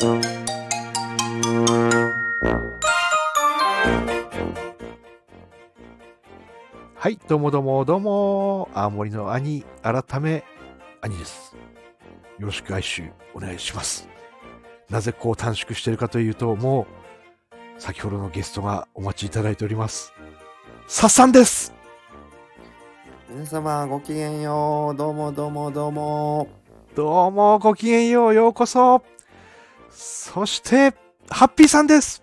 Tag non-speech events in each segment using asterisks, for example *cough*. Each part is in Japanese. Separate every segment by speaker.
Speaker 1: はい、どうもどうもどうも、青森の兄、改め、兄です。よろしく哀愁お願いします。なぜこう短縮してるかというと、もう、先ほどのゲストがお待ちいただいております。さっさんです
Speaker 2: 皆様ごきげんよう。どうもどうもどうも。
Speaker 1: どうも、ごきげんよう、ようこそ。そして、ハッピーさんです。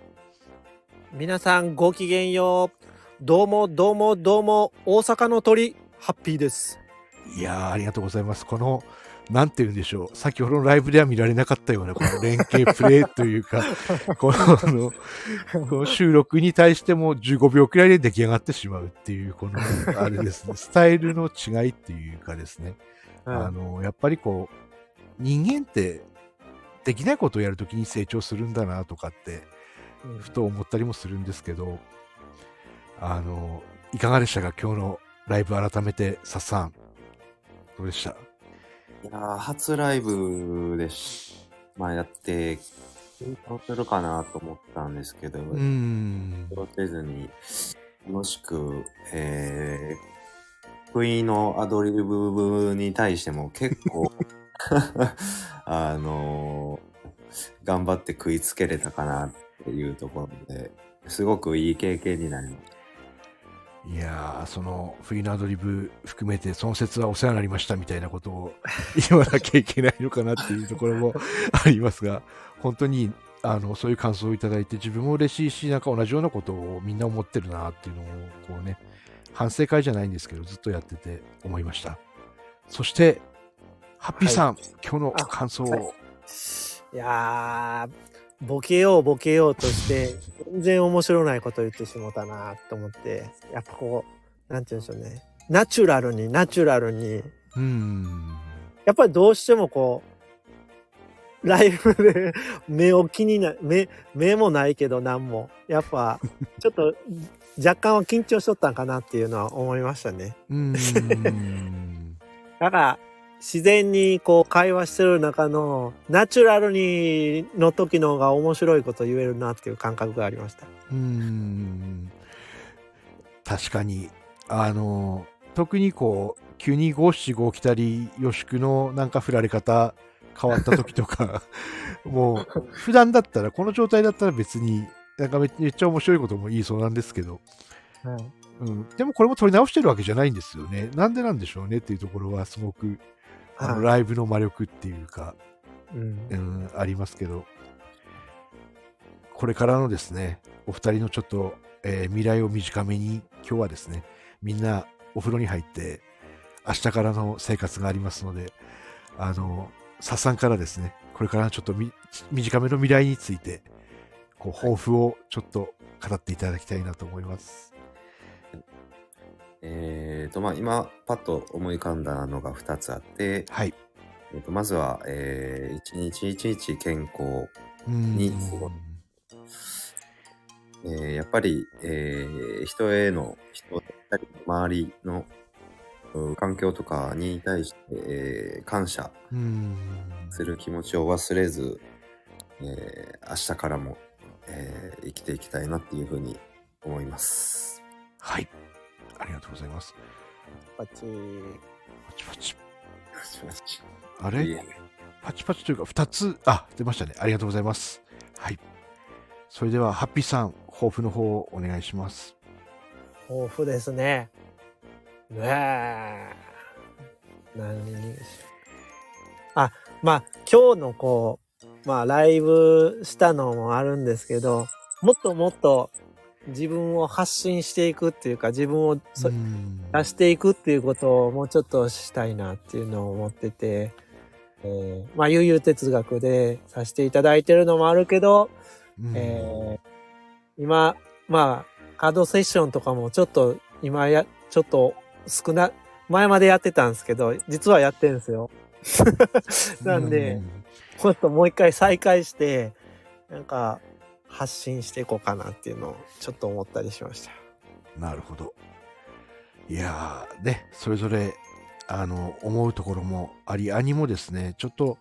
Speaker 3: 皆さんごきげんよう。どうもどうもどうも、大阪の鳥、ハッピーです。
Speaker 1: いやー、ありがとうございます。この、なんて言うんでしょう。先ほどのライブでは見られなかったような、この連携プレイというか、*laughs* このこの収録に対しても15秒くらいで出来上がってしまうっていう、この、あれですね、*laughs* スタイルの違いっていうかですね、あの、やっぱりこう、人間って、できないことをやるときに成長するんだなとかって、
Speaker 3: うん
Speaker 1: ふと思ったりもするんですけど、あの、いかがでしたか？今日のライブ改めて、さっさん。どうでした？
Speaker 2: いやー初ライブでし、まあやって、緊張するかなと思ったんですけど、
Speaker 1: うーん。
Speaker 2: 緊張せずに、楽しく、えー、不意のアドリブに対しても結構、*laughs* あのー頑張って食いつけれたかなっていうところで、すごくいい経験になりました。
Speaker 1: いやー、その、フリーのアドリブ含めて、その説はお世話になりましたみたいなことを言わなきゃいけないのかなっていうところもありますが、本当に、あの、そういう感想をいただいて、自分も嬉しいし、なんか同じようなことをみんな思ってるなっていうのを、こうね、反省会じゃないんですけど、ずっとやってて思いました。そして、ハッピーさん、今日の感想を、
Speaker 3: はいいやー、ボケようボケようとして、全然面白ないこと言ってしもたなと思って、やっぱこう、なんて言うんでしょうね。ナチュラルに、ナチュラルに、
Speaker 1: うーん、
Speaker 3: やっぱりどうしてもこう、ライブで *laughs* 目を気にな、目、目もないけど何も。やっぱ、ちょっと若干は緊張しとったんかなっていうのは思いましたね。
Speaker 1: うーん、*laughs*
Speaker 3: だから、自然にこう会話してる中のナチュラルにの時の方が面白いこと言えるなっていう感覚がありました。
Speaker 1: うーん。確かに、あの、特にこう、急に五七五来たり、予宿のなんか振られ方変わった時とか、*laughs* もう、普段だったら、この状態だったら別に、なんかめめっちゃ面白いことも言いそうなんですけど、うん、でもこれも取り直してるわけじゃないんですよね。なんでなんでしょうねっていうところはすごく、あの
Speaker 3: はい。
Speaker 1: ライブの魔力っていうか、
Speaker 3: うん。
Speaker 1: うん、ありますけど、これからのですね、お二人のちょっと、えー未来を短めに、今日はですね、みんなお風呂に入って、明日からの生活がありますので、あの、さっさんからですね、これからのちょっとみ短めの未来について、こう、抱負をちょっと語っていただきたいなと思います。
Speaker 2: えーと、まあ今、パッと思い浮かんだのが2つあって、
Speaker 1: はい。
Speaker 2: えーとまずは、えー、一日一日健康。
Speaker 1: うん
Speaker 2: にえーやっぱり、えー人への、人だったり、周りのう環境とかに対して、えー感謝
Speaker 1: うん。
Speaker 2: する気持ちを忘れず、えー明日からも、えー生きていきたいなっていうふうに思います。
Speaker 1: はい。ありがとうございます。
Speaker 3: パチ
Speaker 1: パチパチ。あ
Speaker 2: い
Speaker 1: れ
Speaker 2: え
Speaker 1: パチパチというか、二つ、あ、出ましたね。ありがとうございます。はい。それでは、ハッピーさん、抱負の方をお願いします。
Speaker 3: 豊富ですね。ねえ。何にあ、まあ今日のこう、まあライブしたのもあるんですけど、もっともっと自分を発信していくっていうか、自分を出していくっていうことをもうちょっとしたいなっていうのを思ってて、えーまあ悠々哲学でさせていただいてるのもあるけど、
Speaker 1: うん。
Speaker 3: えー今、まあ、カードセッションとかもちょっと今や、ちょっと少な、前までやってたんですけど、実はやってるんですよ。*laughs* なんで、ちょっともう一回再開して、なんか、発信していこうかなっていうのをちょっと思ったりしました。
Speaker 1: うんなるほど。いやー、ね、それぞれ、あの、思うところもあり、兄もですね、ちょっと、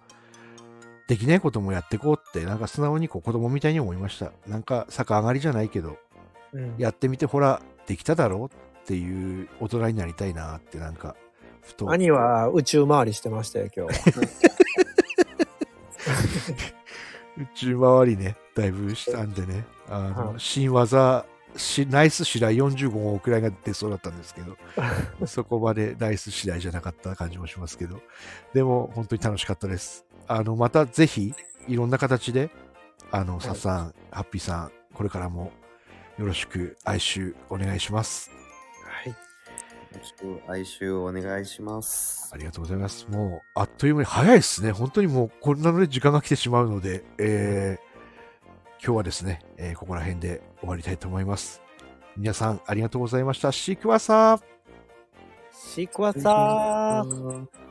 Speaker 1: できないこともやっていこうって、なんか素直にこう子供みたいに思いました。なんか逆上がりじゃないけど、
Speaker 3: うん。
Speaker 1: やってみてほら、できただろうっていう大人になりたいなって、なんか、ふと。
Speaker 3: 兄は宇宙回りしてましたよ、今日は。*laughs*
Speaker 1: 宇宙回りね、だいぶしたんでね、あの、
Speaker 3: はい
Speaker 1: 新技、しナイス試来45号くらいが出そうだったんですけど、*laughs* そこまでナイス試来じゃなかった感じもしますけど、でも本当に楽しかったです。あの、またぜひ、いろんな形で、あの、
Speaker 3: い
Speaker 1: さっさん、ハッピーさん、これからもよろしく哀愁お願いします。
Speaker 2: 哀愁お願いします
Speaker 1: あ。りがとうございます。もう、あっという間に早いですね。本当にもう、こんなので時間が来てしまうので、えー今日はですね、えーここら辺で終わりたいと思います。皆さん、ありがとうございました。シークワーサー
Speaker 3: シークワーサー。
Speaker 2: ー